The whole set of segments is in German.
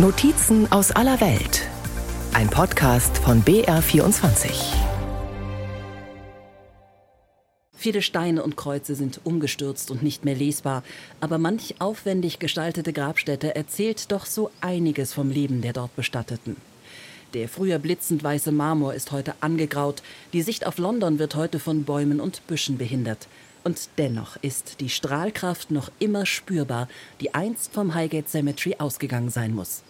Notizen aus aller Welt. Ein Podcast von BR24. Viele Steine und Kreuze sind umgestürzt und nicht mehr lesbar, aber manch aufwendig gestaltete Grabstätte erzählt doch so einiges vom Leben der dort Bestatteten. Der früher blitzend weiße Marmor ist heute angegraut, die Sicht auf London wird heute von Bäumen und Büschen behindert. Und dennoch ist die Strahlkraft noch immer spürbar, die einst vom Highgate Cemetery ausgegangen sein muss.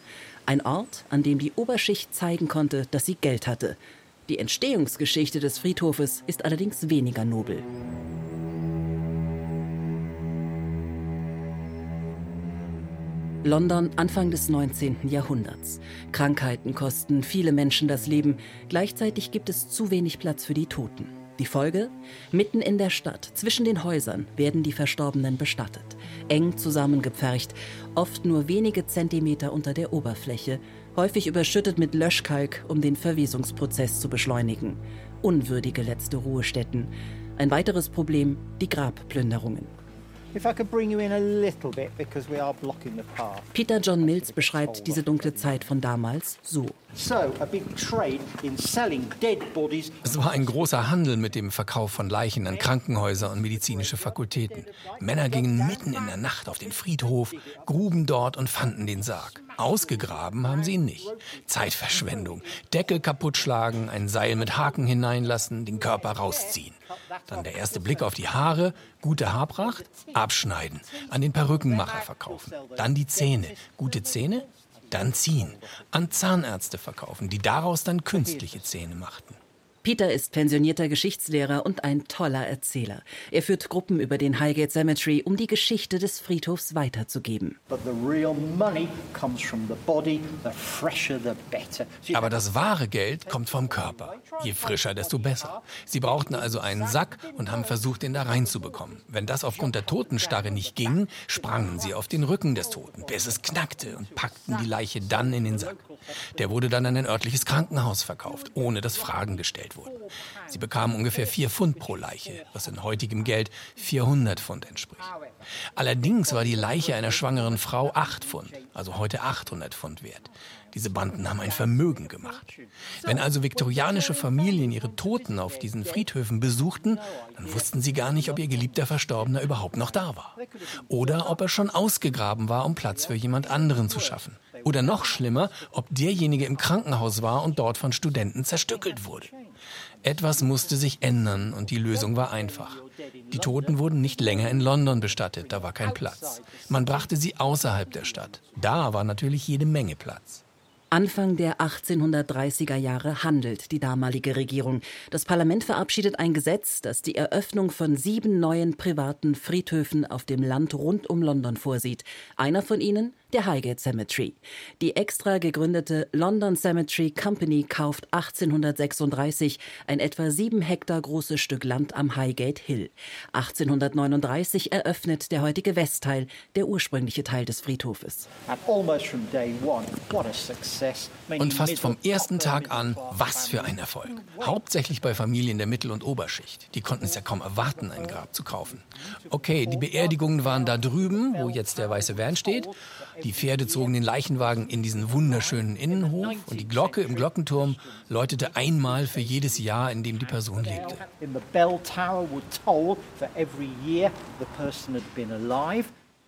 Ein Ort, an dem die Oberschicht zeigen konnte, dass sie Geld hatte. Die Entstehungsgeschichte des Friedhofes ist allerdings weniger nobel. London Anfang des 19. Jahrhunderts. Krankheiten kosten viele Menschen das Leben. Gleichzeitig gibt es zu wenig Platz für die Toten. Die Folge? Mitten in der Stadt, zwischen den Häusern, werden die Verstorbenen bestattet. Eng zusammengepfercht, oft nur wenige Zentimeter unter der Oberfläche, häufig überschüttet mit Löschkalk, um den Verwesungsprozess zu beschleunigen. Unwürdige letzte Ruhestätten. Ein weiteres Problem, die Grabplünderungen. Peter John Mills beschreibt diese dunkle Zeit von damals so. Es war ein großer Handel mit dem Verkauf von Leichen an Krankenhäuser und medizinische Fakultäten. Männer gingen mitten in der Nacht auf den Friedhof, gruben dort und fanden den Sarg. Ausgegraben haben sie ihn nicht. Zeitverschwendung. Deckel kaputtschlagen, ein Seil mit Haken hineinlassen, den Körper rausziehen. Dann der erste Blick auf die Haare, gute Haarpracht, abschneiden, an den Perückenmacher verkaufen. Dann die Zähne, gute Zähne, dann ziehen, an Zahnärzte verkaufen, die daraus dann künstliche Zähne machten. Peter ist pensionierter Geschichtslehrer und ein toller Erzähler. Er führt Gruppen über den Highgate Cemetery, um die Geschichte des Friedhofs weiterzugeben. Aber das wahre Geld kommt vom Körper. Je frischer, desto besser. Sie brauchten also einen Sack und haben versucht, ihn da reinzubekommen. Wenn das aufgrund der Totenstarre nicht ging, sprangen sie auf den Rücken des Toten, bis es knackte und packten die Leiche dann in den Sack. Der wurde dann an ein örtliches Krankenhaus verkauft, ohne dass Fragen gestellt wurden wurden. Sie bekamen ungefähr vier Pfund pro Leiche, was in heutigem Geld 400 Pfund entspricht. Allerdings war die Leiche einer schwangeren Frau 8 Pfund, also heute 800 Pfund wert. Diese Banden haben ein Vermögen gemacht. Wenn also viktorianische Familien ihre Toten auf diesen Friedhöfen besuchten, dann wussten sie gar nicht, ob ihr geliebter Verstorbener überhaupt noch da war. Oder ob er schon ausgegraben war, um Platz für jemand anderen zu schaffen. Oder noch schlimmer, ob derjenige im Krankenhaus war und dort von Studenten zerstückelt wurde. Etwas musste sich ändern und die Lösung war einfach. Die Toten wurden nicht länger in London bestattet, da war kein Platz. Man brachte sie außerhalb der Stadt. Da war natürlich jede Menge Platz. Anfang der 1830er Jahre handelt die damalige Regierung. Das Parlament verabschiedet ein Gesetz, das die Eröffnung von sieben neuen privaten Friedhöfen auf dem Land rund um London vorsieht. Einer von ihnen der Highgate Cemetery. Die extra gegründete London Cemetery Company kauft 1836 ein etwa sieben Hektar großes Stück Land am Highgate Hill. 1839 eröffnet der heutige Westteil, der ursprüngliche Teil des Friedhofes. Und fast vom ersten Tag an, was für ein Erfolg. Hauptsächlich bei Familien der Mittel- und Oberschicht. Die konnten es ja kaum erwarten, ein Grab zu kaufen. Okay, die Beerdigungen waren da drüben, wo jetzt der weiße Van steht. Die Pferde zogen den Leichenwagen in diesen wunderschönen Innenhof und die Glocke im Glockenturm läutete einmal für jedes Jahr, in dem die Person lebte.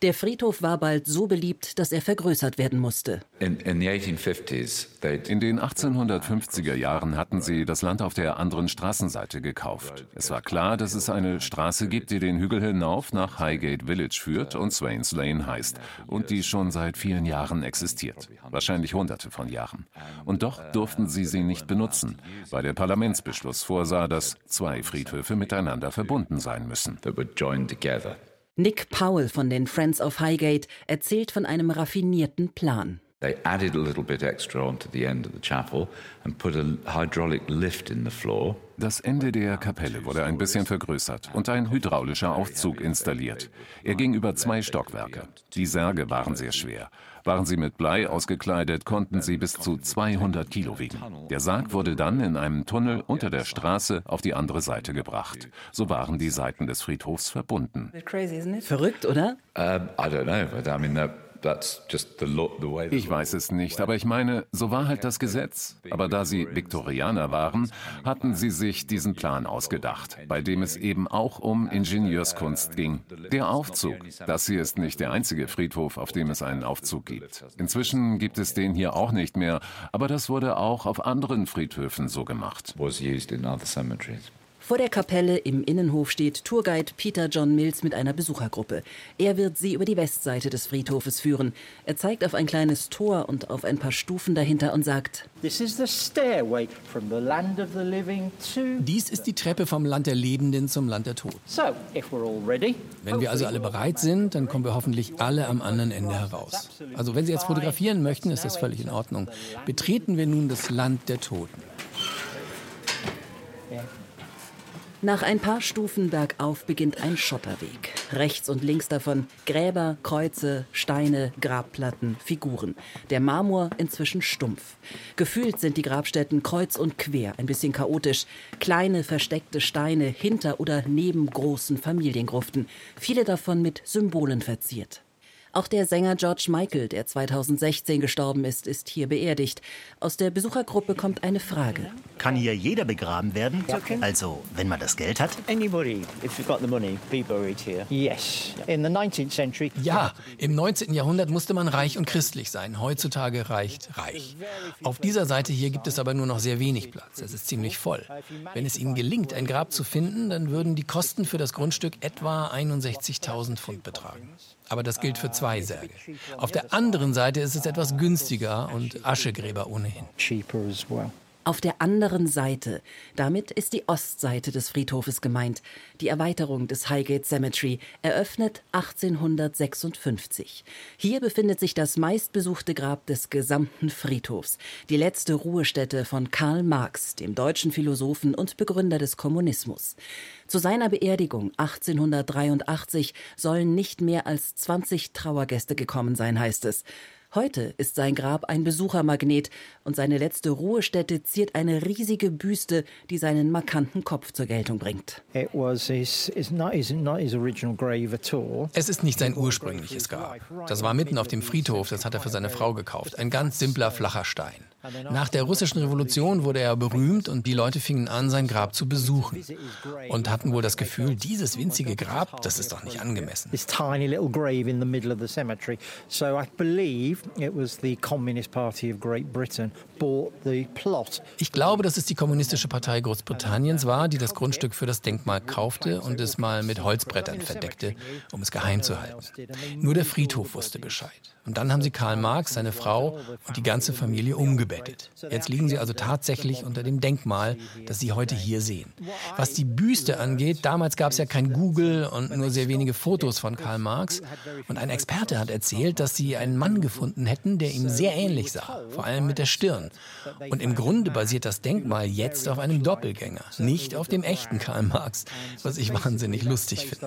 Der Friedhof war bald so beliebt, dass er vergrößert werden musste. In den 1850er Jahren hatten sie das Land auf der anderen Straßenseite gekauft. Es war klar, dass es eine Straße gibt, die den Hügel hinauf nach Highgate Village führt und Swains Lane heißt und die schon seit vielen Jahren existiert. Wahrscheinlich hunderte von Jahren. Und doch durften sie sie nicht benutzen, weil der Parlamentsbeschluss vorsah, dass zwei Friedhöfe miteinander verbunden sein müssen. Nick Powell von den Friends of Highgate erzählt von einem raffinierten Plan. They added a little bit extra onto the end of the chapel and put a hydraulic lift in the floor. Das Ende der Kapelle wurde ein bisschen vergrößert und ein hydraulischer Aufzug installiert. Er ging über zwei Stockwerke. Die Särge waren sehr schwer. Waren sie mit Blei ausgekleidet, konnten sie bis zu 200 Kilo wiegen. Der Sarg wurde dann in einem Tunnel unter der Straße auf die andere Seite gebracht. So waren die Seiten des Friedhofs verbunden. Verrückt, oder? Um, I don't know, but I mean, Ich weiß es nicht, aber ich meine, so war halt das Gesetz. Aber da sie Viktorianer waren, hatten sie sich diesen Plan ausgedacht, bei dem es eben auch um Ingenieurskunst ging. Der Aufzug. Das hier ist nicht der einzige Friedhof, auf dem es einen Aufzug gibt. Inzwischen gibt es den hier auch nicht mehr, aber das wurde auch auf anderen Friedhöfen so gemacht. Vor der Kapelle im Innenhof steht Tourguide Peter John Mills mit einer Besuchergruppe. Er wird sie über die Westseite des Friedhofes führen. Er zeigt auf ein kleines Tor und auf ein paar Stufen dahinter und sagt: Dies ist die Treppe vom Land der Lebenden zum Land der Toten. Wenn wir also alle bereit sind, dann kommen wir hoffentlich alle am anderen Ende heraus. Also wenn Sie jetzt fotografieren möchten, ist das völlig in Ordnung. Betreten wir nun das Land der Toten. Nach ein paar Stufen bergauf beginnt ein Schotterweg. Rechts und links davon Gräber, Kreuze, Steine, Grabplatten, Figuren. Der Marmor inzwischen stumpf. Gefühlt sind die Grabstätten kreuz und quer, ein bisschen chaotisch. Kleine versteckte Steine hinter oder neben großen Familiengruften. Viele davon mit Symbolen verziert. Auch der Sänger George Michael, der 2016 gestorben ist, ist hier beerdigt. Aus der Besuchergruppe kommt eine Frage. Kann hier jeder begraben werden? Also, wenn man das Geld hat? Ja, im 19. Jahrhundert musste man reich und christlich sein. Heutzutage reicht reich. Auf dieser Seite hier gibt es aber nur noch sehr wenig Platz. Es ist ziemlich voll. Wenn es Ihnen gelingt, ein Grab zu finden, dann würden die Kosten für das Grundstück etwa 61.000 Pfund betragen. Aber das gilt für zwei Särge. Auf der anderen Seite ist es etwas günstiger und Aschegräber ohnehin. Auf der anderen Seite, damit ist die Ostseite des Friedhofes gemeint, die Erweiterung des Highgate Cemetery, eröffnet 1856. Hier befindet sich das meistbesuchte Grab des gesamten Friedhofs, die letzte Ruhestätte von Karl Marx, dem deutschen Philosophen und Begründer des Kommunismus. Zu seiner Beerdigung 1883 sollen nicht mehr als 20 Trauergäste gekommen sein, heißt es. Heute ist sein Grab ein Besuchermagnet und seine letzte Ruhestätte ziert eine riesige Büste, die seinen markanten Kopf zur Geltung bringt. Es ist nicht sein ursprüngliches Grab. Das war mitten auf dem Friedhof, das hat er für seine Frau gekauft. Ein ganz simpler, flacher Stein. Nach der russischen Revolution wurde er berühmt und die Leute fingen an, sein Grab zu besuchen und hatten wohl das Gefühl, dieses winzige Grab, das ist doch nicht angemessen. Ich glaube, dass es die Kommunistische Partei Großbritanniens war, die das Grundstück für das Denkmal kaufte und es mal mit Holzbrettern verdeckte, um es geheim zu halten. Nur der Friedhof wusste Bescheid. Und dann haben sie Karl Marx, seine Frau und die ganze Familie umgebettet. Jetzt liegen sie also tatsächlich unter dem Denkmal, das Sie heute hier sehen. Was die Büste angeht, damals gab es ja kein Google und nur sehr wenige Fotos von Karl Marx. Und ein Experte hat erzählt, dass sie einen Mann gefunden hätten, der ihm sehr ähnlich sah, vor allem mit der Stirn. Und im Grunde basiert das Denkmal jetzt auf einem Doppelgänger, nicht auf dem echten Karl Marx, was ich wahnsinnig lustig finde.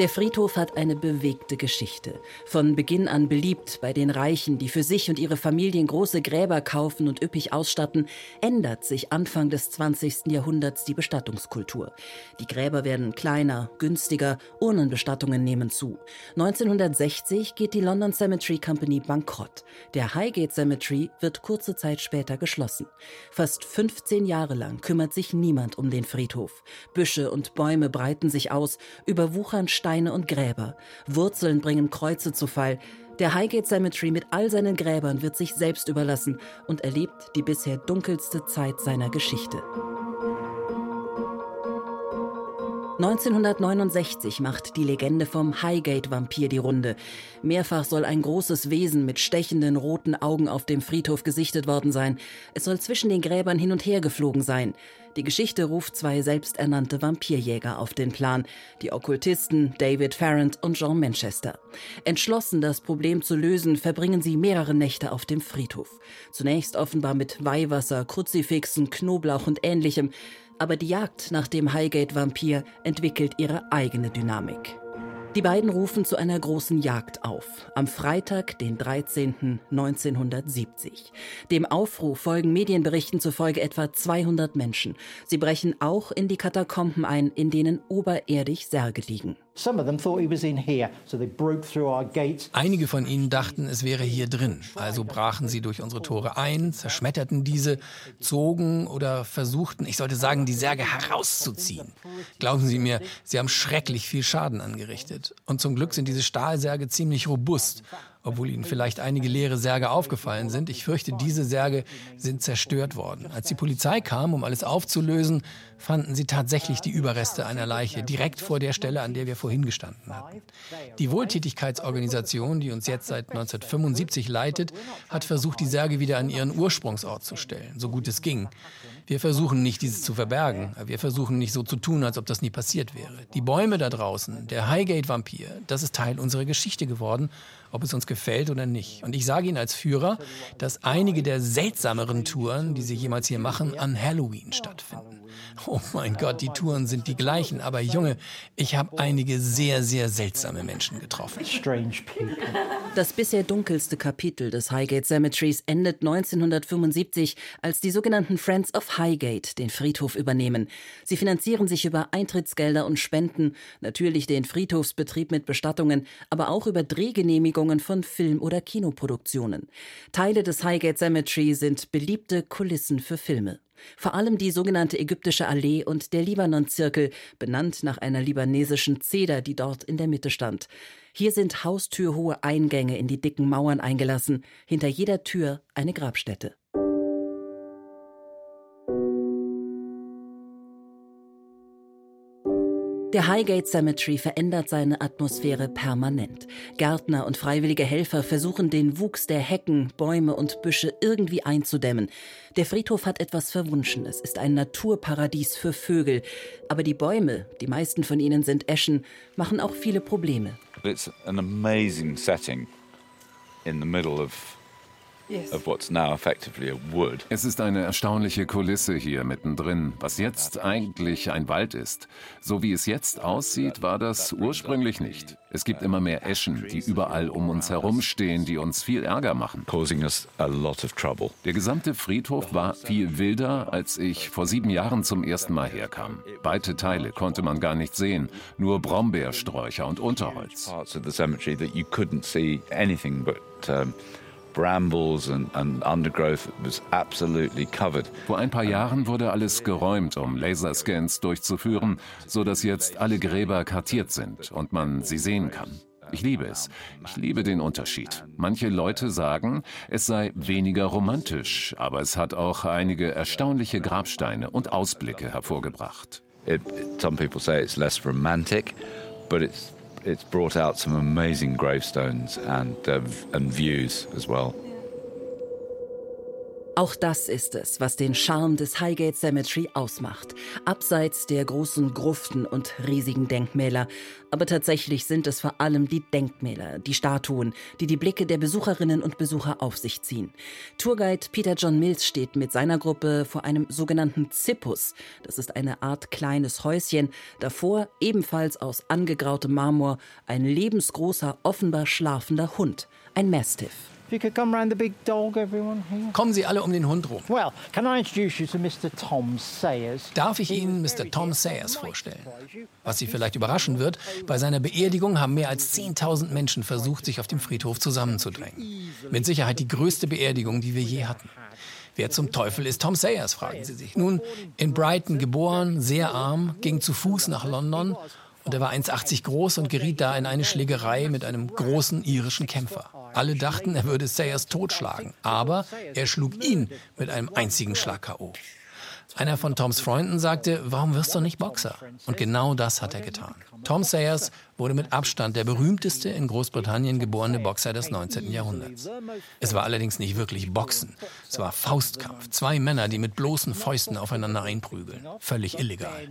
Der Friedhof hat eine bewegte Geschichte. Von Beginn an beliebt bei den Reichen, die für sich und ihre Familien große Gräber kaufen und üppig ausstatten, ändert sich Anfang des 20. Jahrhunderts die Bestattungskultur. Die Gräber werden kleiner, günstiger, Urnenbestattungen nehmen zu. 1960 geht die London Cemetery Company bankrott. Der Highgate Cemetery wird kurze Zeit später geschlossen. Fast 15 Jahre lang kümmert sich niemand um den Friedhof. Büsche und Bäume breiten sich aus, überwuchern Steine Steine und Gräber. Wurzeln bringen Kreuze zu Fall. Der Highgate Cemetery mit all seinen Gräbern wird sich selbst überlassen und erlebt die bisher dunkelste Zeit seiner Geschichte. 1969 macht die Legende vom Highgate-Vampir die Runde. Mehrfach soll ein großes Wesen mit stechenden roten Augen auf dem Friedhof gesichtet worden sein. Es soll zwischen den Gräbern hin und her geflogen sein. Die Geschichte ruft zwei selbsternannte Vampirjäger auf den Plan, die Okkultisten David Farrand und Jean Manchester. Entschlossen, das Problem zu lösen, verbringen sie mehrere Nächte auf dem Friedhof. Zunächst offenbar mit Weihwasser, Kruzifixen, Knoblauch und ähnlichem aber die Jagd nach dem Highgate-Vampir entwickelt ihre eigene Dynamik. Die beiden rufen zu einer großen Jagd auf. Am Freitag, den 13. 1970. Dem Aufruf folgen Medienberichten zufolge etwa 200 Menschen. Sie brechen auch in die Katakomben ein, in denen oberirdisch Särge liegen. Einige von ihnen dachten, es wäre hier drin. Also brachen sie durch unsere Tore ein, zerschmetterten diese, zogen oder versuchten, ich sollte sagen, die Särge herauszuziehen. Glauben Sie mir, sie haben schrecklich viel Schaden angerichtet. Und zum Glück sind diese Stahlsärge ziemlich robust obwohl ihnen vielleicht einige leere Särge aufgefallen sind. Ich fürchte, diese Särge sind zerstört worden. Als die Polizei kam, um alles aufzulösen, fanden sie tatsächlich die Überreste einer Leiche direkt vor der Stelle, an der wir vorhin gestanden hatten. Die Wohltätigkeitsorganisation, die uns jetzt seit 1975 leitet, hat versucht, die Särge wieder an ihren Ursprungsort zu stellen, so gut es ging. Wir versuchen nicht, dieses zu verbergen. Wir versuchen nicht so zu tun, als ob das nie passiert wäre. Die Bäume da draußen, der Highgate-Vampir, das ist Teil unserer Geschichte geworden, ob es uns gefällt oder nicht. Und ich sage Ihnen als Führer, dass einige der seltsameren Touren, die Sie jemals hier machen, an Halloween stattfinden. Oh mein Gott, die Touren sind die gleichen. Aber Junge, ich habe einige sehr, sehr seltsame Menschen getroffen. Das bisher dunkelste Kapitel des Highgate Cemeteries endet 1975, als die sogenannten Friends of Highgate den Friedhof übernehmen. Sie finanzieren sich über Eintrittsgelder und Spenden, natürlich den Friedhofsbetrieb mit Bestattungen, aber auch über Drehgenehmigungen von Film- oder Kinoproduktionen. Teile des Highgate Cemetery sind beliebte Kulissen für Filme. Vor allem die sogenannte Ägyptische Allee und der Libanon-Zirkel, benannt nach einer libanesischen Zeder, die dort in der Mitte stand. Hier sind haustürhohe Eingänge in die dicken Mauern eingelassen, hinter jeder Tür eine Grabstätte. Der Highgate Cemetery verändert seine Atmosphäre permanent. Gärtner und freiwillige Helfer versuchen den Wuchs der Hecken, Bäume und Büsche irgendwie einzudämmen. Der Friedhof hat etwas Verwunschenes, ist ein Naturparadies für Vögel. Aber die Bäume, die meisten von ihnen sind Eschen, machen auch viele Probleme. It's an amazing setting in the middle of es ist eine erstaunliche Kulisse hier mittendrin, was jetzt eigentlich ein Wald ist. So wie es jetzt aussieht, war das ursprünglich nicht. Es gibt immer mehr Eschen, die überall um uns herumstehen, die uns viel Ärger machen. Der gesamte Friedhof war viel wilder, als ich vor sieben Jahren zum ersten Mal herkam. Weite Teile konnte man gar nicht sehen, nur Brombeersträucher und Unterholz brambles and, and undergrowth was absolutely covered. Vor ein paar Jahren wurde alles geräumt, um Laserscans durchzuführen, so dass jetzt alle Gräber kartiert sind und man sie sehen kann. Ich liebe es. Ich liebe den Unterschied. Manche Leute sagen, es sei weniger romantisch, aber es hat auch einige erstaunliche Grabsteine und Ausblicke hervorgebracht. It, some people say it's less romantic, but it's it's brought out some amazing gravestones and, uh, and views as well. Auch das ist es, was den Charme des Highgate Cemetery ausmacht. Abseits der großen Gruften und riesigen Denkmäler. Aber tatsächlich sind es vor allem die Denkmäler, die Statuen, die die Blicke der Besucherinnen und Besucher auf sich ziehen. Tourguide Peter John Mills steht mit seiner Gruppe vor einem sogenannten Zippus. Das ist eine Art kleines Häuschen. Davor, ebenfalls aus angegrautem Marmor, ein lebensgroßer, offenbar schlafender Hund. Ein Mastiff. Kommen Sie alle um den Hund rum. Darf ich Ihnen Mr. Tom Sayers vorstellen? Was Sie vielleicht überraschen wird, bei seiner Beerdigung haben mehr als 10.000 Menschen versucht, sich auf dem Friedhof zusammenzudrängen. Mit Sicherheit die größte Beerdigung, die wir je hatten. Wer zum Teufel ist Tom Sayers, fragen Sie sich. Nun, in Brighton geboren, sehr arm, ging zu Fuß nach London und er war 1,80 groß und geriet da in eine Schlägerei mit einem großen irischen Kämpfer. Alle dachten, er würde Sayers totschlagen, aber er schlug ihn mit einem einzigen Schlag K.O. Einer von Toms Freunden sagte, warum wirst du nicht Boxer? Und genau das hat er getan. Tom Sayers wurde mit Abstand der berühmteste in Großbritannien geborene Boxer des 19. Jahrhunderts. Es war allerdings nicht wirklich Boxen. Es war Faustkampf. Zwei Männer, die mit bloßen Fäusten aufeinander einprügeln. Völlig illegal.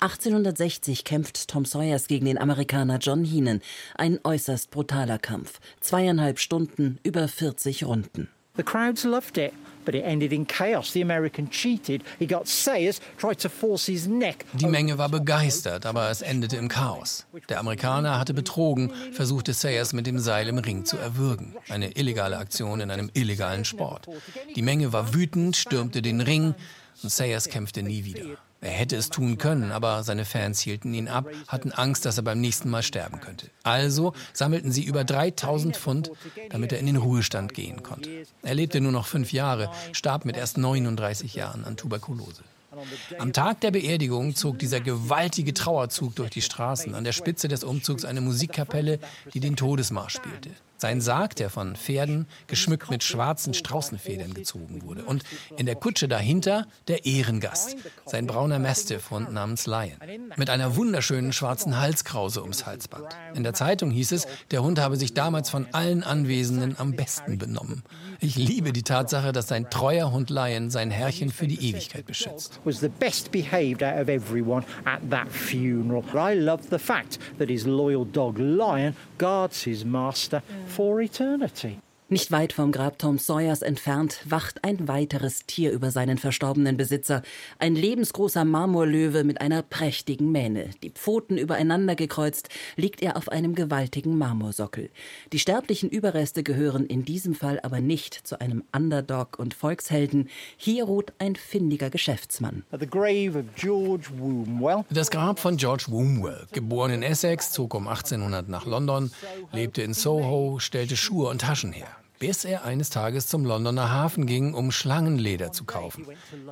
1860 kämpft Tom Sawyers gegen den Amerikaner John Heenan. Ein äußerst brutaler Kampf. Zweieinhalb Stunden, über 40 Runden. The crowds loved it. But it ended in chaos. The American cheated. He got Sayers, tried to force his neck. Die Menge war begeistert, aber es endete im Chaos. Der Amerikaner hatte betrogen, versuchte Sayers mit dem Seil im Ring zu erwürgen. Eine illegale Aktion in einem illegalen Sport. Die Menge war wütend, stürmte den Ring und Sayers kämpfte nie wieder. Er hätte es tun können, aber seine Fans hielten ihn ab, hatten Angst, dass er beim nächsten Mal sterben könnte. Also sammelten sie über 3000 Pfund, damit er in den Ruhestand gehen konnte. Er lebte nur noch fünf Jahre, starb mit erst 39 Jahren an Tuberkulose. Am Tag der Beerdigung zog dieser gewaltige Trauerzug durch die Straßen. An der Spitze des Umzugs eine Musikkapelle, die den Todesmarsch spielte. Sein Sarg, der von Pferden geschmückt mit schwarzen Straußenfedern gezogen wurde. Und in der Kutsche dahinter der Ehrengast, sein brauner Mastiff-Hund namens Lion, mit einer wunderschönen schwarzen Halskrause ums Halsband. In der Zeitung hieß es, der Hund habe sich damals von allen Anwesenden am besten benommen. Ich liebe die Tatsache, dass sein treuer Hund Lion sein Herrchen für die Ewigkeit beschützt. Was the best behaved out of everyone at that funeral. I love the fact that his loyal dog Lion guards his master for eternity. Nicht weit vom Grab Tom Sawyers entfernt wacht ein weiteres Tier über seinen verstorbenen Besitzer. Ein lebensgroßer Marmorlöwe mit einer prächtigen Mähne. Die Pfoten übereinander gekreuzt liegt er auf einem gewaltigen Marmorsockel. Die sterblichen Überreste gehören in diesem Fall aber nicht zu einem Underdog und Volkshelden. Hier ruht ein findiger Geschäftsmann. Das Grab von George Wombwell, geboren in Essex, zog um 1800 nach London, lebte in Soho, stellte Schuhe und Taschen her bis er eines Tages zum Londoner Hafen ging, um Schlangenleder zu kaufen.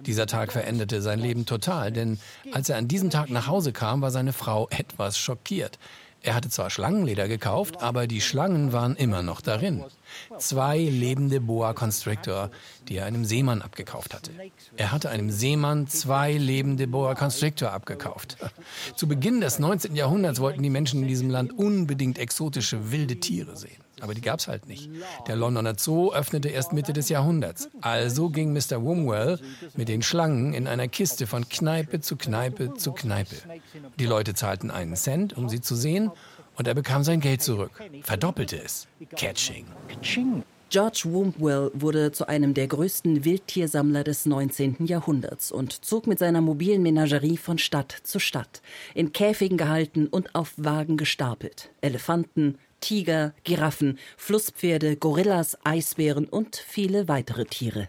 Dieser Tag veränderte sein Leben total, denn als er an diesem Tag nach Hause kam, war seine Frau etwas schockiert. Er hatte zwar Schlangenleder gekauft, aber die Schlangen waren immer noch darin. Zwei lebende Boa Constrictor, die er einem Seemann abgekauft hatte. Er hatte einem Seemann zwei lebende Boa Constrictor abgekauft. Zu Beginn des 19. Jahrhunderts wollten die Menschen in diesem Land unbedingt exotische wilde Tiere sehen. Aber die gab es halt nicht. Der Londoner Zoo öffnete erst Mitte des Jahrhunderts. Also ging Mr. Womwell mit den Schlangen in einer Kiste von Kneipe zu Kneipe zu Kneipe. Die Leute zahlten einen Cent, um sie zu sehen, und er bekam sein Geld zurück. Verdoppelte es. Catching. George Wombwell wurde zu einem der größten Wildtiersammler des 19. Jahrhunderts und zog mit seiner mobilen Menagerie von Stadt zu Stadt, in Käfigen gehalten und auf Wagen gestapelt. Elefanten, Tiger, Giraffen, Flusspferde, Gorillas, Eisbären und viele weitere Tiere.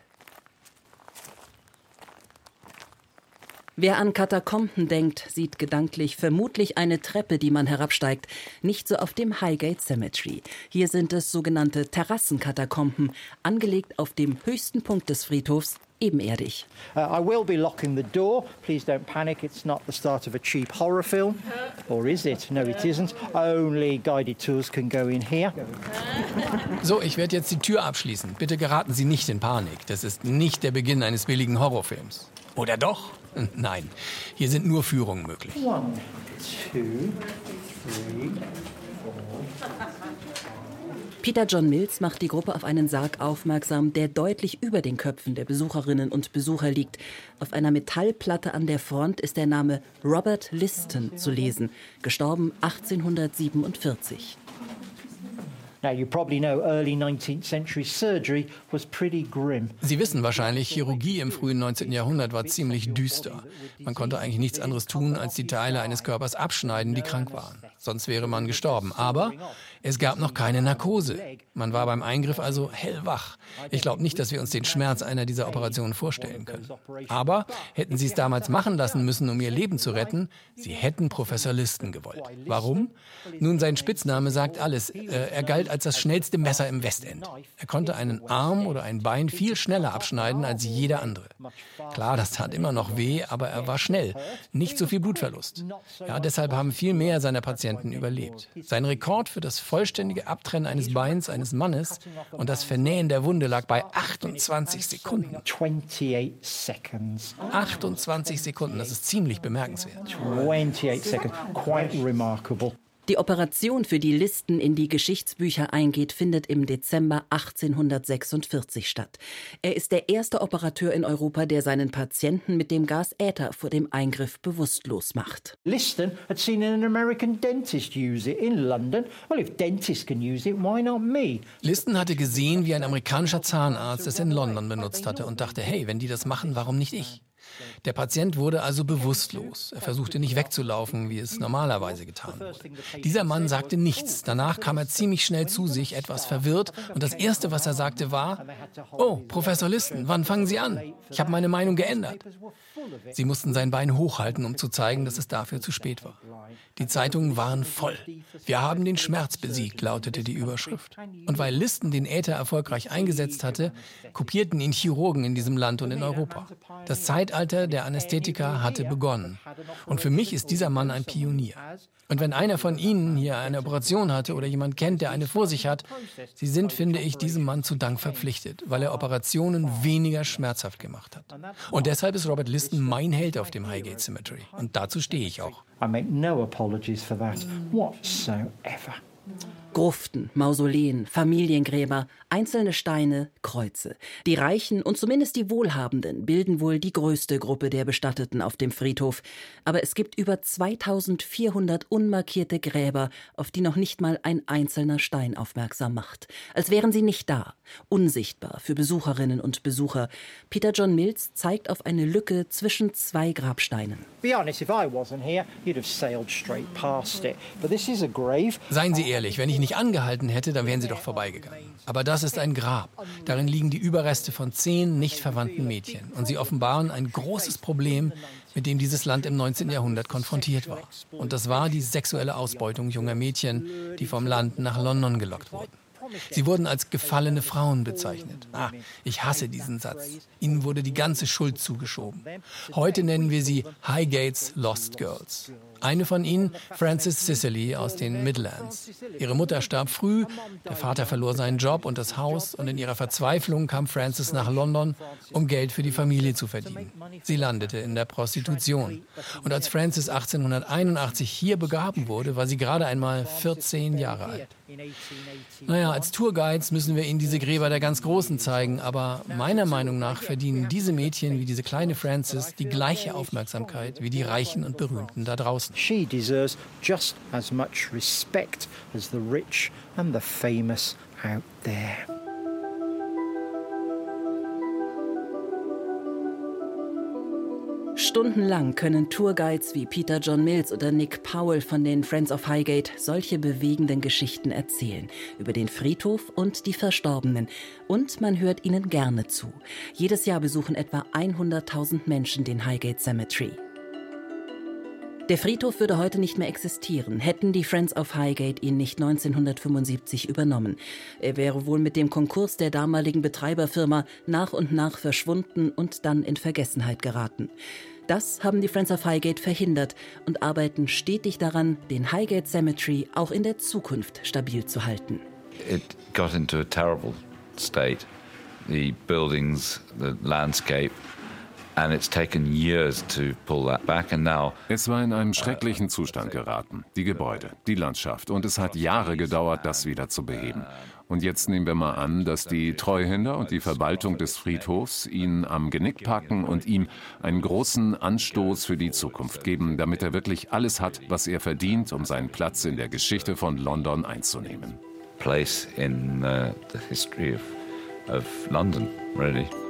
Wer an Katakomben denkt, sieht gedanklich vermutlich eine Treppe, die man herabsteigt, nicht so auf dem Highgate Cemetery. Hier sind es sogenannte Terrassenkatakomben, angelegt auf dem höchsten Punkt des Friedhofs, ebenerdig. Uh, I will be locking the door. Please don't panic. It's not the start of a cheap horror film. Or is it? No, it isn't. Only guided tours can go in here. So, ich werde jetzt die Tür abschließen. Bitte geraten Sie nicht in Panik. Das ist nicht der Beginn eines billigen Horrorfilms. Oder doch? Nein, hier sind nur Führungen möglich. One, two, three, four. Peter John Mills macht die Gruppe auf einen Sarg aufmerksam, der deutlich über den Köpfen der Besucherinnen und Besucher liegt. Auf einer Metallplatte an der Front ist der Name Robert Liston zu lesen, gestorben 1847. Now, you probably know early 19th century surgery was pretty grim. Sie wissen wahrscheinlich, Chirurgie im frühen 19. Jahrhundert war ziemlich düster. Man konnte eigentlich nichts anderes tun, als die Teile eines Körpers abschneiden, die krank waren. Sonst wäre man gestorben. Aber es gab noch keine Narkose. Man war beim Eingriff also hellwach. Ich glaube nicht, dass wir uns den Schmerz einer dieser Operationen vorstellen können. Aber hätten sie es damals machen lassen müssen, um ihr Leben zu retten, sie hätten Professor Listen gewollt. Warum? Nun, sein Spitzname sagt alles. Äh, er galt als das schnellste Messer im Westend. Er konnte einen Arm oder ein Bein viel schneller abschneiden als jeder andere. Klar, das tat immer noch weh, aber er war schnell. Nicht so viel Blutverlust. Ja, deshalb haben viel mehr seiner Patienten überlebt. Sein Rekord für das vollständige Abtrennen eines Beins eines Mannes und das Vernähen der Wunde lag bei 28 Sekunden. 28 Sekunden, das ist ziemlich bemerkenswert. 28 seconds, quite remarkable. Die Operation, für die Listen in die Geschichtsbücher eingeht, findet im Dezember 1846 statt. Er ist der erste Operateur in Europa, der seinen Patienten mit dem Gas Äther vor dem Eingriff bewusstlos macht. Liston had seen an American dentist use it in London. Well, if dentists can use it, why not me? Liston hatte gesehen, wie ein amerikanischer Zahnarzt es in London benutzt hatte und dachte, hey, wenn die das machen, warum nicht ich? Der Patient wurde also bewusstlos. Er versuchte nicht wegzulaufen, wie es normalerweise getan wurde. Dieser Mann sagte nichts. Danach kam er ziemlich schnell zu sich, etwas verwirrt. Und das Erste, was er sagte, war, Oh, Professor Listen, wann fangen Sie an? Ich habe meine Meinung geändert. Sie mussten sein Bein hochhalten, um zu zeigen, dass es dafür zu spät war. Die Zeitungen waren voll. Wir haben den Schmerz besiegt, lautete die Überschrift. Und weil Listen den Äther erfolgreich eingesetzt hatte, kopierten ihn Chirurgen in diesem Land und in Europa. Das Zeitalter der Anästhetika hatte begonnen. Und für mich ist dieser Mann ein Pionier. Und wenn einer von Ihnen hier eine Operation hatte oder jemand kennt, der eine vor sich hat, Sie sind, finde ich, diesem Mann zu Dank verpflichtet, weil er Operationen weniger schmerzhaft gemacht hat. Und deshalb ist Robert Liston mein Held auf dem Highgate Cemetery. Und dazu stehe ich auch. I make no apologies for that whatsoever. Gruften, Mausoleen, Familiengräber, einzelne Steine, Kreuze. Die Reichen und zumindest die Wohlhabenden bilden wohl die größte Gruppe der Bestatteten auf dem Friedhof. Aber es gibt über 2400 unmarkierte Gräber, auf die noch nicht mal ein einzelner Stein aufmerksam macht. Als wären sie nicht da, unsichtbar für Besucherinnen und Besucher. Peter John Mills zeigt auf eine Lücke zwischen zwei Grabsteinen. Seien Sie ehrlich, wenn ich nicht angehalten hätte, dann wären Sie doch vorbeigegangen. Aber das ist ein Grab. Darin liegen die Überreste von zehn nicht verwandten Mädchen. Und sie offenbaren ein großes Problem, mit dem dieses Land im 19. Jahrhundert konfrontiert war. Und das war die sexuelle Ausbeutung junger Mädchen, die vom Land nach London gelockt wurden. Sie wurden als gefallene Frauen bezeichnet. Ah, ich hasse diesen Satz. Ihnen wurde die ganze Schuld zugeschoben. Heute nennen wir sie Highgates Lost Girls. Eine von ihnen, Frances Sicily aus den Midlands. Ihre Mutter starb früh, der Vater verlor seinen Job und das Haus und in ihrer Verzweiflung kam Frances nach London, um Geld für die Familie zu verdienen. Sie landete in der Prostitution. Und als Frances 1881 hier begraben wurde, war sie gerade einmal 14 Jahre alt. Naja, als Tourguides müssen wir Ihnen diese Gräber der ganz Großen zeigen, aber meiner Meinung nach verdienen diese Mädchen wie diese kleine Frances die gleiche Aufmerksamkeit wie die Reichen und Berühmten da draußen. She deserves just as much respect as the rich and the famous out there. Stundenlang können Tourguides wie Peter John Mills oder Nick Powell von den Friends of Highgate solche bewegenden Geschichten erzählen über den Friedhof und die Verstorbenen. Und man hört ihnen gerne zu. Jedes Jahr besuchen etwa 100.000 Menschen den Highgate Cemetery. Der Friedhof würde heute nicht mehr existieren, hätten die Friends of Highgate ihn nicht 1975 übernommen. Er wäre wohl mit dem Konkurs der damaligen Betreiberfirma nach und nach verschwunden und dann in Vergessenheit geraten. Das haben die Friends of Highgate verhindert und arbeiten stetig daran, den Highgate Cemetery auch in der Zukunft stabil zu halten. It got into a terrible state. The buildings, the landscape, Es war in einen schrecklichen Zustand geraten. Die Gebäude, die Landschaft. Und es hat Jahre gedauert, das wieder zu beheben. Und jetzt nehmen wir mal an, dass die Treuhänder und die Verwaltung des Friedhofs ihn am Genick packen und ihm einen großen Anstoß für die Zukunft geben, damit er wirklich alles hat, was er verdient, um seinen Platz in der Geschichte von London einzunehmen. place in uh, the history of, of London, really.